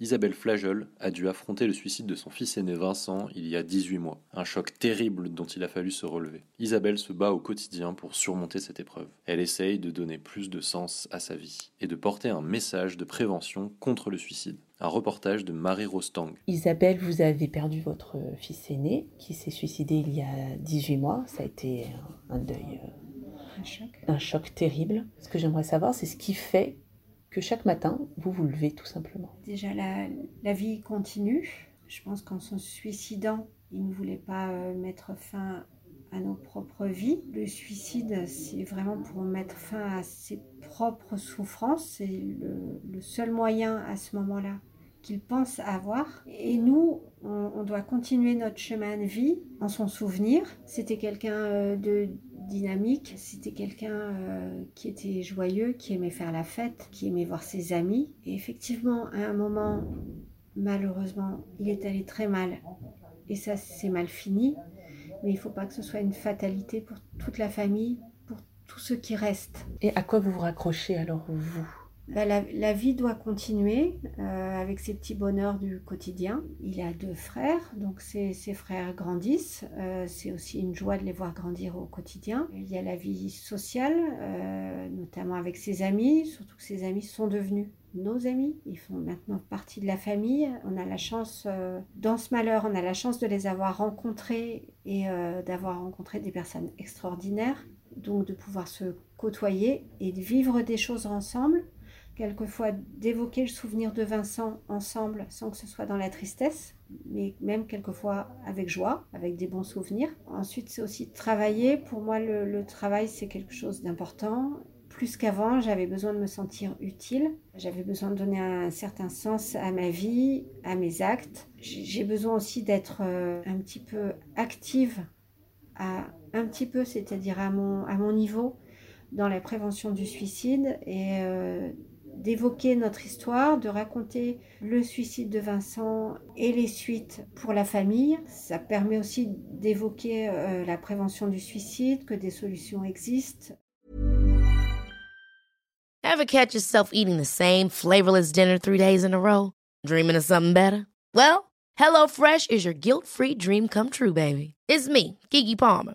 Isabelle Flageol a dû affronter le suicide de son fils aîné Vincent il y a 18 mois, un choc terrible dont il a fallu se relever. Isabelle se bat au quotidien pour surmonter cette épreuve. Elle essaye de donner plus de sens à sa vie et de porter un message de prévention contre le suicide. Un reportage de Marie Rostang. Isabelle, vous avez perdu votre fils aîné qui s'est suicidé il y a 18 mois. Ça a été un deuil, Un choc. un choc terrible. Ce que j'aimerais savoir, c'est ce qui fait que chaque matin, vous vous levez tout simplement. Déjà, la, vie continue. Je pense qu'en se suicidant, il ne voulait pas euh, mettre fin à nos propres vies. Le suicide, c'est vraiment pour mettre fin à ses propres souffrances. C'est le, seul moyen à ce moment-là qu'il pense avoir. Et nous, on, on doit continuer notre chemin de vie en son souvenir. C'était quelqu'un euh, de c'était quelqu'un euh, qui était joyeux, qui aimait faire la fête, qui aimait voir ses amis. Et effectivement, à un moment, malheureusement, il est allé très mal. Et ça, c'est mal fini. Mais il ne faut pas que ce soit une fatalité pour toute la famille, pour tous ceux qui restent. Et à quoi vous vous raccrochez alors, vous? Bah, la, vie doit continuer euh, avec ses petits bonheurs du quotidien. Il a deux frères, donc ses, frères grandissent. Euh, c'est aussi une joie de les voir grandir au quotidien. Il y a la vie sociale, euh, notamment avec ses amis, surtout que ses amis sont devenus nos amis. Ils font maintenant partie de la famille. On a la chance, dans ce malheur, on a la chance de les avoir rencontrés et d'avoir rencontré des personnes extraordinaires. Donc de pouvoir se côtoyer et de vivre des choses ensemble quelquefois d'évoquer le souvenir de Vincent ensemble sans que ce soit dans la tristesse, mais même quelquefois avec joie, avec des bons souvenirs. Ensuite, c'est aussi travailler. Pour moi, le, travail, c'est quelque chose d'important. Plus qu'avant, j'avais besoin de me sentir utile. J'avais besoin de donner un certain sens à ma vie, à mes actes. J'ai besoin aussi d'être euh, un petit peu active, un petit peu, c'est-à-dire à mon, à mon niveau, dans la prévention du suicide et euh, d'évoquer notre histoire, de raconter le suicide de Vincent et les suites pour la famille. Ça permet aussi d'évoquer euh, la prévention du suicide, que des solutions existent. Ever catch yourself eating the same flavorless dinner three days in a row? Dreaming of something better? Well, HelloFresh is your guilt-free dream come true, baby. It's me, Kiki Palmer.